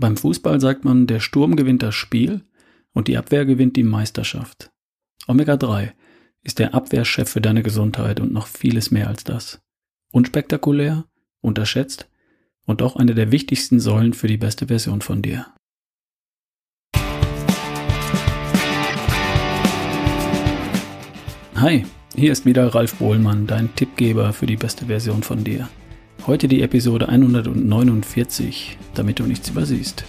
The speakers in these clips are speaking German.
Beim Fußball sagt man, der Sturm gewinnt das Spiel und die Abwehr gewinnt die Meisterschaft. Omega-3 ist der Abwehrchef für deine Gesundheit und noch vieles mehr als das. Unspektakulär, unterschätzt und auch eine der wichtigsten Säulen für die beste Version von dir. Hi, hier ist wieder Ralf Bohlmann, dein Tippgeber für die beste Version von dir. Heute die Episode 149, damit du nichts übersiehst.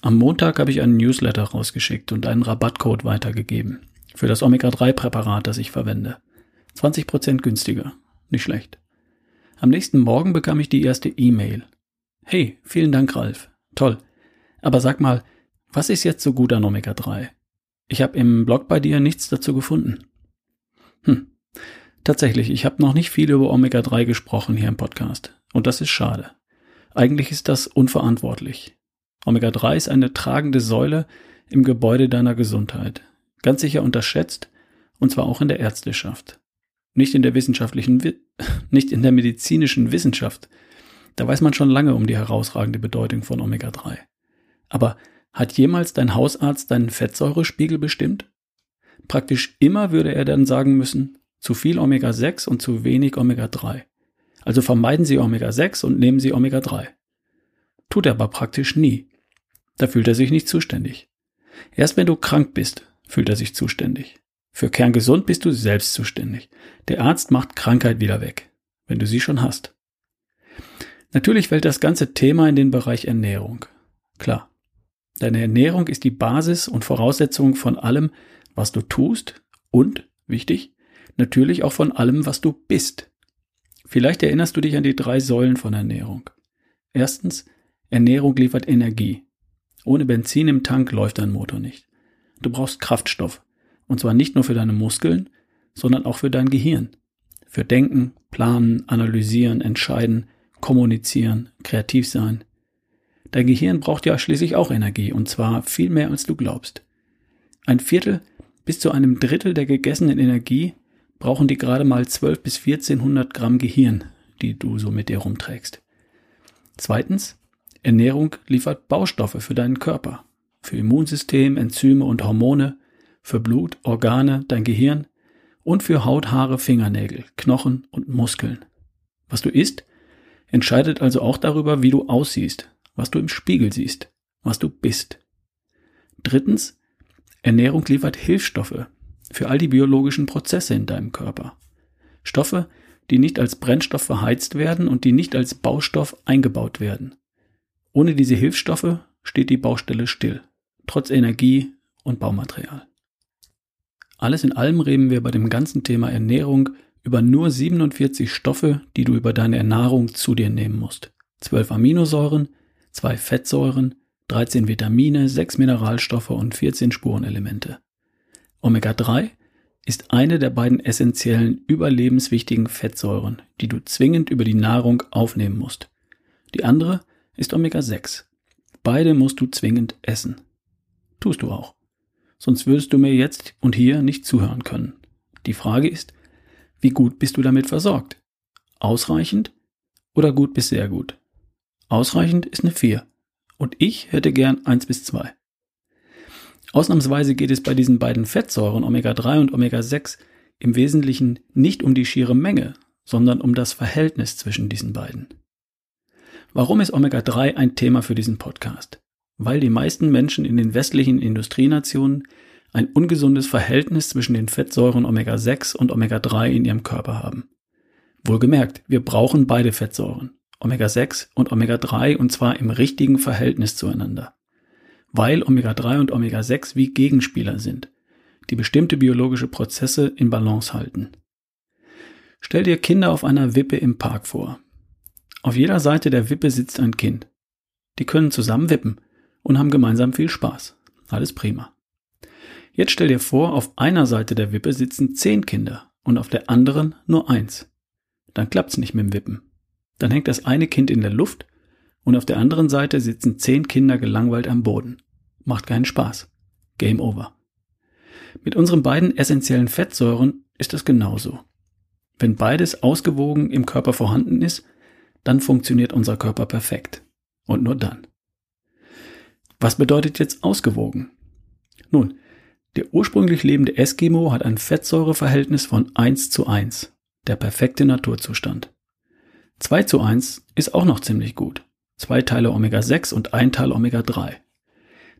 Am Montag habe ich einen Newsletter rausgeschickt und einen Rabattcode weitergegeben für das Omega-3-Präparat, das ich verwende. 20% günstiger. Nicht schlecht. Am nächsten Morgen bekam ich die erste E-Mail. Hey, vielen Dank, Ralf. Toll. Aber sag mal, was ist jetzt so gut an Omega-3? Ich habe im Blog bei dir nichts dazu gefunden. Hm. Tatsächlich, ich habe noch nicht viel über Omega-3 gesprochen hier im Podcast. Und das ist schade. Eigentlich ist das unverantwortlich. Omega-3 ist eine tragende Säule im Gebäude deiner Gesundheit. Ganz sicher unterschätzt, und zwar auch in der Ärzteschaft. Nicht in der wissenschaftlichen, nicht in der medizinischen Wissenschaft. Da weiß man schon lange um die herausragende Bedeutung von Omega-3. Aber hat jemals dein Hausarzt deinen Fettsäurespiegel bestimmt? Praktisch immer würde er dann sagen müssen, zu viel Omega-6 und zu wenig Omega-3. Also vermeiden Sie Omega-6 und nehmen Sie Omega-3. Tut er aber praktisch nie. Da fühlt er sich nicht zuständig. Erst wenn du krank bist, fühlt er sich zuständig. Für kerngesund bist du selbst zuständig. Der Arzt macht Krankheit wieder weg, wenn du sie schon hast. Natürlich fällt das ganze Thema in den Bereich Ernährung. Klar. Deine Ernährung ist die Basis und Voraussetzung von allem, was du tust und, wichtig, natürlich auch von allem, was du bist. Vielleicht erinnerst du dich an die drei Säulen von Ernährung. Erstens, Ernährung liefert Energie. Ohne Benzin im Tank läuft dein Motor nicht. Du brauchst Kraftstoff. Und zwar nicht nur für deine Muskeln, sondern auch für dein Gehirn. Für Denken, Planen, Analysieren, Entscheiden, Kommunizieren, kreativ sein. Dein Gehirn braucht ja schließlich auch Energie, und zwar viel mehr als du glaubst. Ein Viertel bis zu einem Drittel der gegessenen Energie brauchen die gerade mal 12 bis 1400 Gramm Gehirn, die du so mit dir rumträgst. Zweitens, Ernährung liefert Baustoffe für deinen Körper, für Immunsystem, Enzyme und Hormone, für Blut, Organe, dein Gehirn und für Haut, Haare, Fingernägel, Knochen und Muskeln. Was du isst, entscheidet also auch darüber, wie du aussiehst, was du im Spiegel siehst, was du bist. Drittens, Ernährung liefert Hilfsstoffe für all die biologischen Prozesse in deinem Körper. Stoffe, die nicht als Brennstoff verheizt werden und die nicht als Baustoff eingebaut werden. Ohne diese Hilfsstoffe steht die Baustelle still, trotz Energie und Baumaterial. Alles in allem reden wir bei dem ganzen Thema Ernährung über nur 47 Stoffe, die du über deine Ernährung zu dir nehmen musst. 12 Aminosäuren, 2 Fettsäuren, 13 Vitamine, 6 Mineralstoffe und 14 Spurenelemente. Omega-3 ist eine der beiden essentiellen überlebenswichtigen Fettsäuren, die du zwingend über die Nahrung aufnehmen musst. Die andere ist Omega-6. Beide musst du zwingend essen. Tust du auch. Sonst würdest du mir jetzt und hier nicht zuhören können. Die Frage ist, wie gut bist du damit versorgt? Ausreichend oder gut bis sehr gut? Ausreichend ist eine 4. Und ich hätte gern 1 bis 2. Ausnahmsweise geht es bei diesen beiden Fettsäuren Omega-3 und Omega-6 im Wesentlichen nicht um die schiere Menge, sondern um das Verhältnis zwischen diesen beiden. Warum ist Omega-3 ein Thema für diesen Podcast? Weil die meisten Menschen in den westlichen Industrienationen ein ungesundes Verhältnis zwischen den Fettsäuren Omega-6 und Omega-3 in ihrem Körper haben. Wohlgemerkt, wir brauchen beide Fettsäuren, Omega-6 und Omega-3, und zwar im richtigen Verhältnis zueinander. Weil Omega-3 und Omega-6 wie Gegenspieler sind, die bestimmte biologische Prozesse in Balance halten. Stell dir Kinder auf einer Wippe im Park vor. Auf jeder Seite der Wippe sitzt ein Kind. Die können zusammen wippen und haben gemeinsam viel Spaß. Alles prima. Jetzt stell dir vor, auf einer Seite der Wippe sitzen zehn Kinder und auf der anderen nur eins. Dann klappt's nicht mit dem Wippen. Dann hängt das eine Kind in der Luft und auf der anderen Seite sitzen zehn Kinder gelangweilt am Boden. Macht keinen Spaß. Game over. Mit unseren beiden essentiellen Fettsäuren ist es genauso. Wenn beides ausgewogen im Körper vorhanden ist, dann funktioniert unser Körper perfekt. Und nur dann. Was bedeutet jetzt ausgewogen? Nun, der ursprünglich lebende Eskimo hat ein Fettsäureverhältnis von 1 zu 1, der perfekte Naturzustand. 2 zu 1 ist auch noch ziemlich gut. Zwei Teile Omega-6 und ein Teil Omega-3.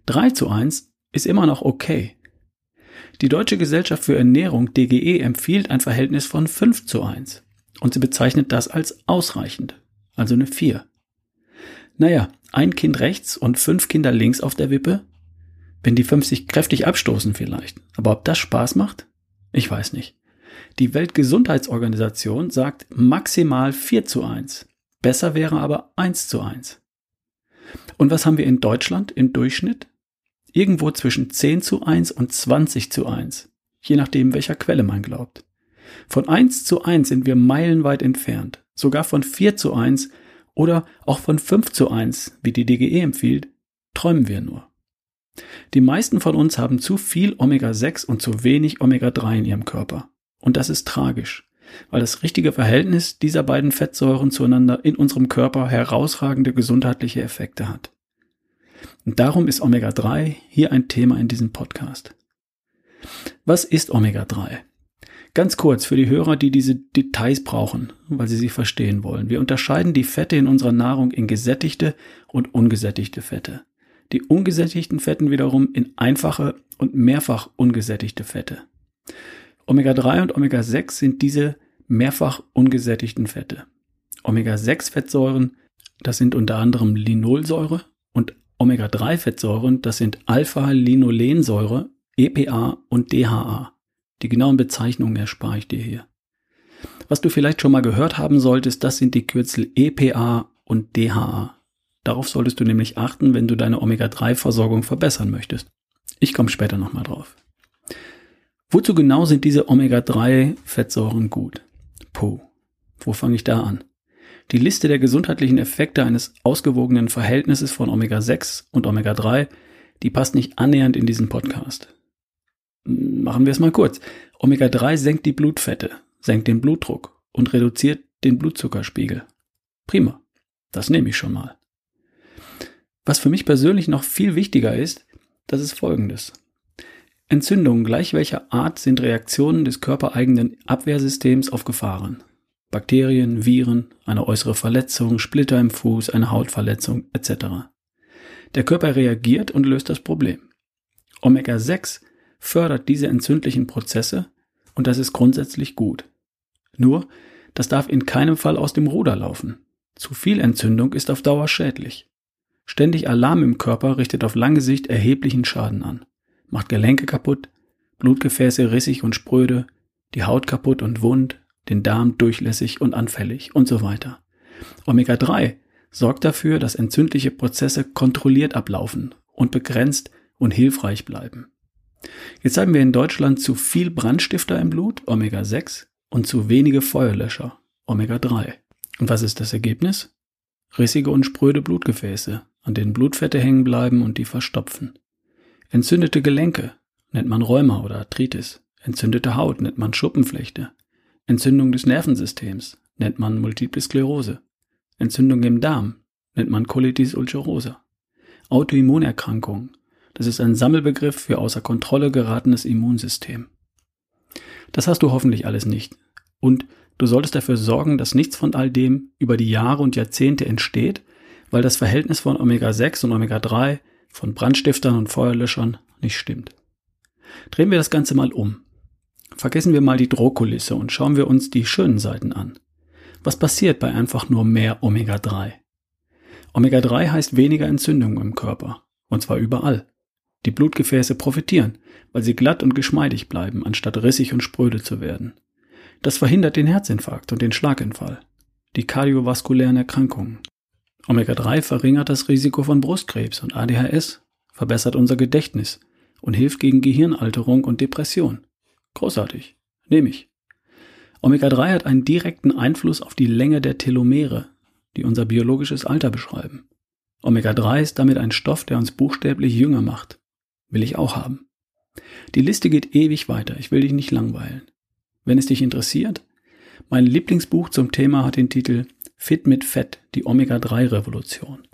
3 zu 1 ist immer noch okay. Die Deutsche Gesellschaft für Ernährung DGE empfiehlt ein Verhältnis von 5 zu 1 und sie bezeichnet das als ausreichend, also eine 4. Naja, ein Kind rechts und fünf Kinder links auf der Wippe? Wenn die fünf sich kräftig abstoßen vielleicht. Aber ob das Spaß macht? Ich weiß nicht. Die Weltgesundheitsorganisation sagt maximal 4 zu 1. Besser wäre aber 1 zu 1. Und was haben wir in Deutschland im Durchschnitt? Irgendwo zwischen 10 zu 1 und 20 zu 1. Je nachdem, welcher Quelle man glaubt. Von 1 zu 1 sind wir meilenweit entfernt. Sogar von 4 zu 1 oder auch von 5 zu 1, wie die DGE empfiehlt, träumen wir nur. Die meisten von uns haben zu viel Omega-6 und zu wenig Omega-3 in ihrem Körper. Und das ist tragisch, weil das richtige Verhältnis dieser beiden Fettsäuren zueinander in unserem Körper herausragende gesundheitliche Effekte hat. Und darum ist Omega-3 hier ein Thema in diesem Podcast. Was ist Omega-3? Ganz kurz für die Hörer, die diese Details brauchen, weil sie sie verstehen wollen. Wir unterscheiden die Fette in unserer Nahrung in gesättigte und ungesättigte Fette. Die ungesättigten Fetten wiederum in einfache und mehrfach ungesättigte Fette. Omega-3 und Omega-6 sind diese mehrfach ungesättigten Fette. Omega-6-Fettsäuren, das sind unter anderem Linolsäure und Omega-3-Fettsäuren, das sind Alpha-Linolensäure, EPA und DHA. Die genauen Bezeichnungen erspare ich dir hier. Was du vielleicht schon mal gehört haben solltest, das sind die Kürzel EPA und DHA. Darauf solltest du nämlich achten, wenn du deine Omega-3-Versorgung verbessern möchtest. Ich komme später nochmal drauf. Wozu genau sind diese Omega-3-Fettsäuren gut? Puh, wo fange ich da an? Die Liste der gesundheitlichen Effekte eines ausgewogenen Verhältnisses von Omega-6 und Omega-3, die passt nicht annähernd in diesen Podcast. Machen wir es mal kurz. Omega-3 senkt die Blutfette, senkt den Blutdruck und reduziert den Blutzuckerspiegel. Prima. Das nehme ich schon mal. Was für mich persönlich noch viel wichtiger ist, das ist folgendes. Entzündungen gleich welcher Art sind Reaktionen des körpereigenen Abwehrsystems auf Gefahren. Bakterien, Viren, eine äußere Verletzung, Splitter im Fuß, eine Hautverletzung etc. Der Körper reagiert und löst das Problem. Omega-6 fördert diese entzündlichen Prozesse und das ist grundsätzlich gut. Nur, das darf in keinem Fall aus dem Ruder laufen. Zu viel Entzündung ist auf Dauer schädlich. Ständig Alarm im Körper richtet auf lange Sicht erheblichen Schaden an macht Gelenke kaputt, Blutgefäße rissig und spröde, die Haut kaputt und wund, den Darm durchlässig und anfällig und so weiter. Omega-3 sorgt dafür, dass entzündliche Prozesse kontrolliert ablaufen und begrenzt und hilfreich bleiben. Jetzt haben wir in Deutschland zu viel Brandstifter im Blut, Omega-6, und zu wenige Feuerlöscher, Omega-3. Und was ist das Ergebnis? Rissige und spröde Blutgefäße, an denen Blutfette hängen bleiben und die verstopfen. Entzündete Gelenke nennt man Rheuma oder Arthritis. Entzündete Haut nennt man Schuppenflechte. Entzündung des Nervensystems nennt man Multiple Sklerose. Entzündung im Darm nennt man Colitis ulcerosa. Autoimmunerkrankung, das ist ein Sammelbegriff für außer Kontrolle geratenes Immunsystem. Das hast du hoffentlich alles nicht. Und du solltest dafür sorgen, dass nichts von all dem über die Jahre und Jahrzehnte entsteht, weil das Verhältnis von Omega-6 und Omega-3 von Brandstiftern und Feuerlöschern nicht stimmt. Drehen wir das Ganze mal um. Vergessen wir mal die Drohkulisse und schauen wir uns die schönen Seiten an. Was passiert bei einfach nur mehr Omega-3? Omega-3 heißt weniger Entzündungen im Körper. Und zwar überall. Die Blutgefäße profitieren, weil sie glatt und geschmeidig bleiben, anstatt rissig und spröde zu werden. Das verhindert den Herzinfarkt und den Schlaganfall, die kardiovaskulären Erkrankungen, Omega-3 verringert das Risiko von Brustkrebs und ADHS, verbessert unser Gedächtnis und hilft gegen Gehirnalterung und Depression. Großartig. Nehme ich. Omega-3 hat einen direkten Einfluss auf die Länge der Telomere, die unser biologisches Alter beschreiben. Omega-3 ist damit ein Stoff, der uns buchstäblich jünger macht. Will ich auch haben. Die Liste geht ewig weiter, ich will dich nicht langweilen. Wenn es dich interessiert, mein Lieblingsbuch zum Thema hat den Titel Fit mit Fett, die Omega-3-Revolution.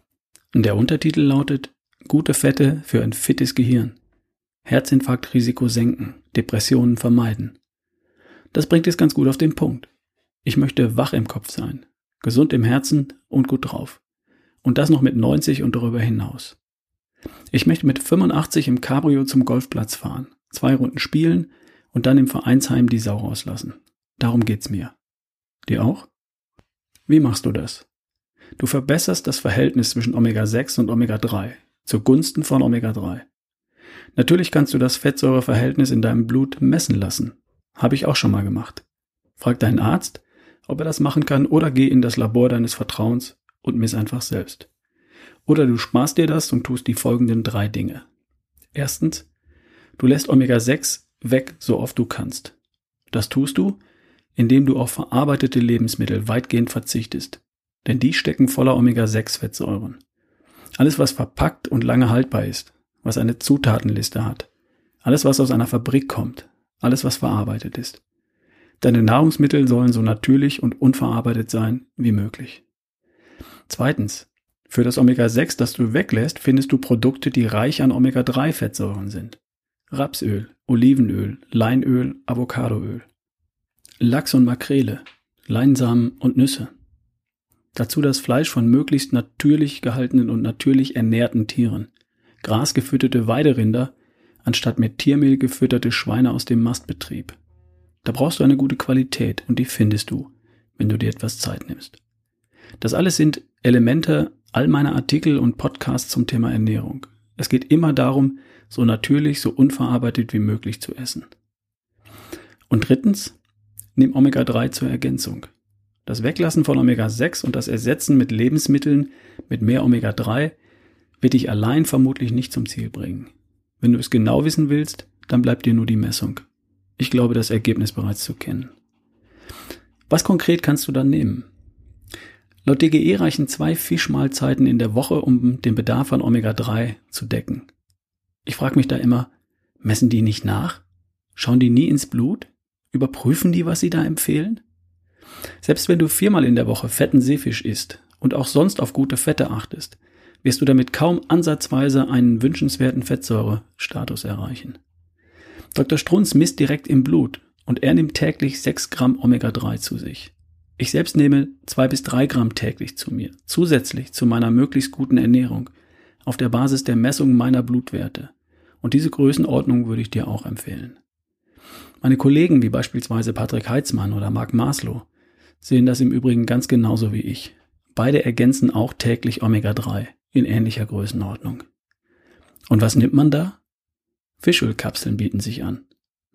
Der Untertitel lautet Gute Fette für ein fittes Gehirn. Herzinfarktrisiko senken, Depressionen vermeiden. Das bringt es ganz gut auf den Punkt. Ich möchte wach im Kopf sein, gesund im Herzen und gut drauf. Und das noch mit 90 und darüber hinaus. Ich möchte mit 85 im Cabrio zum Golfplatz fahren, zwei Runden spielen und dann im Vereinsheim die Sau rauslassen. Darum geht's mir. Dir auch? Wie machst du das? Du verbesserst das Verhältnis zwischen Omega-6 und Omega-3 zugunsten von Omega-3. Natürlich kannst du das Fettsäureverhältnis in deinem Blut messen lassen. Habe ich auch schon mal gemacht. Frag deinen Arzt, ob er das machen kann oder geh in das Labor deines Vertrauens und miss einfach selbst. Oder du sparst dir das und tust die folgenden drei Dinge. Erstens, du lässt Omega-6 weg, so oft du kannst. Das tust du, indem du auf verarbeitete Lebensmittel weitgehend verzichtest. Denn die stecken voller Omega-6-Fettsäuren. Alles, was verpackt und lange haltbar ist, was eine Zutatenliste hat, alles, was aus einer Fabrik kommt, alles, was verarbeitet ist. Deine Nahrungsmittel sollen so natürlich und unverarbeitet sein wie möglich. Zweitens, für das Omega-6, das du weglässt, findest du Produkte, die reich an Omega-3-Fettsäuren sind. Rapsöl, Olivenöl, Leinöl, Avocadoöl. Lachs und Makrele, Leinsamen und Nüsse. Dazu das Fleisch von möglichst natürlich gehaltenen und natürlich ernährten Tieren. Grasgefütterte Weiderinder anstatt mit Tiermehl gefütterte Schweine aus dem Mastbetrieb. Da brauchst du eine gute Qualität und die findest du, wenn du dir etwas Zeit nimmst. Das alles sind Elemente all meiner Artikel und Podcasts zum Thema Ernährung. Es geht immer darum, so natürlich, so unverarbeitet wie möglich zu essen. Und drittens, nimm Omega-3 zur Ergänzung. Das Weglassen von Omega-6 und das Ersetzen mit Lebensmitteln mit mehr Omega-3 wird dich allein vermutlich nicht zum Ziel bringen. Wenn du es genau wissen willst, dann bleibt dir nur die Messung. Ich glaube, das Ergebnis bereits zu kennen. Was konkret kannst du dann nehmen? Laut DGE reichen zwei Fischmahlzeiten in der Woche, um den Bedarf an Omega-3 zu decken. Ich frage mich da immer, messen die nicht nach? Schauen die nie ins Blut? Überprüfen die, was sie da empfehlen? Selbst wenn du viermal in der Woche fetten Seefisch isst und auch sonst auf gute Fette achtest, wirst du damit kaum ansatzweise einen wünschenswerten Fettsäurestatus erreichen. Dr. Strunz misst direkt im Blut und er nimmt täglich 6 Gramm Omega-3 zu sich. Ich selbst nehme 2 bis 3 Gramm täglich zu mir, zusätzlich zu meiner möglichst guten Ernährung, auf der Basis der Messung meiner Blutwerte. Und diese Größenordnung würde ich dir auch empfehlen. Meine Kollegen wie beispielsweise Patrick Heitzmann oder Marc Maslow sehen das im Übrigen ganz genauso wie ich. Beide ergänzen auch täglich Omega-3 in ähnlicher Größenordnung. Und was nimmt man da? Fischölkapseln bieten sich an.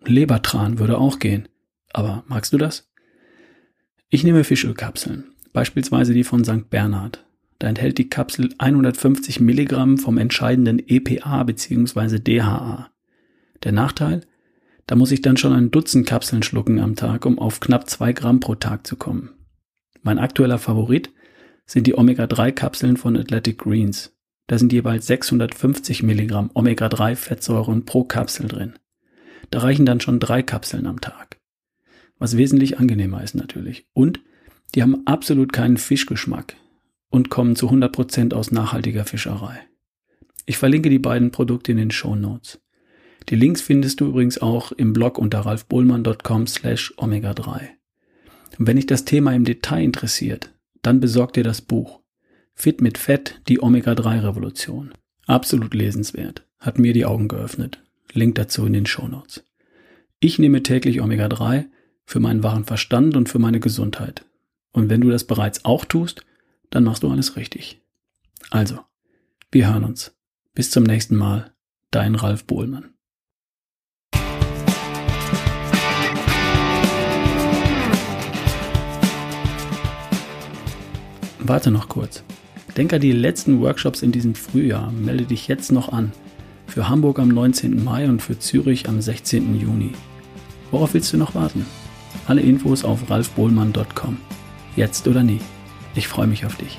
Lebertran würde auch gehen. Aber magst du das? Ich nehme Fischölkapseln, beispielsweise die von St. Bernhard. Da enthält die Kapsel 150 Milligramm vom entscheidenden EPA bzw. DHA. Der Nachteil? Da muss ich dann schon ein Dutzend Kapseln schlucken am Tag, um auf knapp zwei Gramm pro Tag zu kommen. Mein aktueller Favorit sind die Omega-3-Kapseln von Athletic Greens. Da sind jeweils 650 Milligramm Omega-3-Fettsäuren pro Kapsel drin. Da reichen dann schon drei Kapseln am Tag. Was wesentlich angenehmer ist natürlich. Und die haben absolut keinen Fischgeschmack und kommen zu 100 Prozent aus nachhaltiger Fischerei. Ich verlinke die beiden Produkte in den Show Notes. Die Links findest du übrigens auch im Blog unter ralfbohlmann.com slash omega3. Und wenn dich das Thema im Detail interessiert, dann besorg dir das Buch. Fit mit Fett, die Omega-3-Revolution. Absolut lesenswert. Hat mir die Augen geöffnet. Link dazu in den Shownotes. Ich nehme täglich Omega-3 für meinen wahren Verstand und für meine Gesundheit. Und wenn du das bereits auch tust, dann machst du alles richtig. Also, wir hören uns. Bis zum nächsten Mal. Dein Ralf Bohlmann. Warte noch kurz. Denk an die letzten Workshops in diesem Frühjahr. Melde dich jetzt noch an. Für Hamburg am 19. Mai und für Zürich am 16. Juni. Worauf willst du noch warten? Alle Infos auf ralfbohlmann.com. Jetzt oder nie. Ich freue mich auf dich.